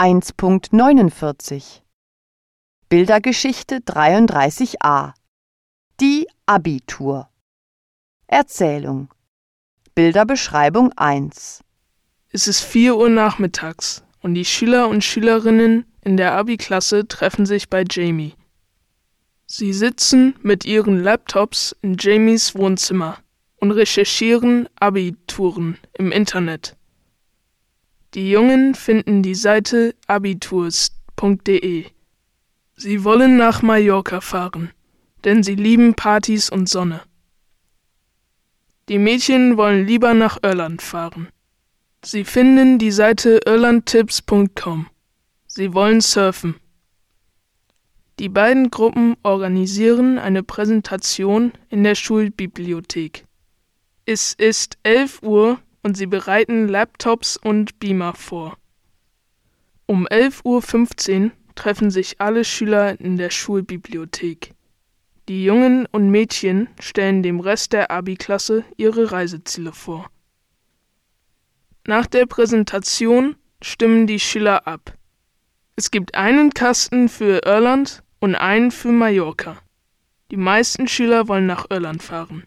1.49 Bildergeschichte 33a Die Abitur. Erzählung. Bilderbeschreibung 1 Es ist 4 Uhr nachmittags und die Schüler und Schülerinnen in der Abi-Klasse treffen sich bei Jamie. Sie sitzen mit ihren Laptops in Jamies Wohnzimmer und recherchieren Abituren im Internet. Die Jungen finden die Seite abiturs.de. Sie wollen nach Mallorca fahren, denn sie lieben Partys und Sonne. Die Mädchen wollen lieber nach Irland fahren. Sie finden die Seite irlandtips.com. Sie wollen surfen. Die beiden Gruppen organisieren eine Präsentation in der Schulbibliothek. Es ist 11 Uhr und sie bereiten Laptops und Beamer vor. Um 11.15 Uhr treffen sich alle Schüler in der Schulbibliothek. Die Jungen und Mädchen stellen dem Rest der Abi-Klasse ihre Reiseziele vor. Nach der Präsentation stimmen die Schüler ab. Es gibt einen Kasten für Irland und einen für Mallorca. Die meisten Schüler wollen nach Irland fahren.